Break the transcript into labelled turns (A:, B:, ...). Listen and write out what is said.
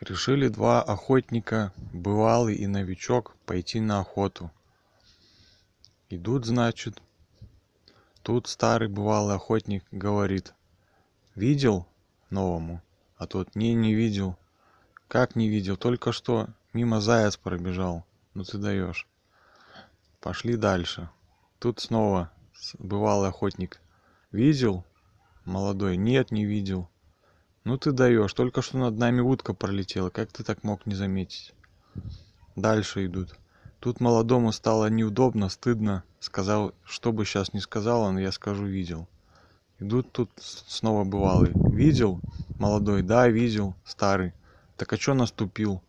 A: решили два охотника бывалый и новичок пойти на охоту. Идут значит. Тут старый бывалый охотник говорит. Видел новому? А тот не не видел как не видел? Только что мимо заяц пробежал. Ну ты даешь пошли дальше. Тут снова бывалый охотник. Видел? Молодой. Нет не видел ну ты даешь только что над нами утка пролетела как ты так мог не заметить? Дальше идут. Тут молодому стало неудобно стыдно. Сказал что бы сейчас ни сказал он я скажу видел. Идут тут снова бывалый видел? Молодой да видел старый. Так а что наступил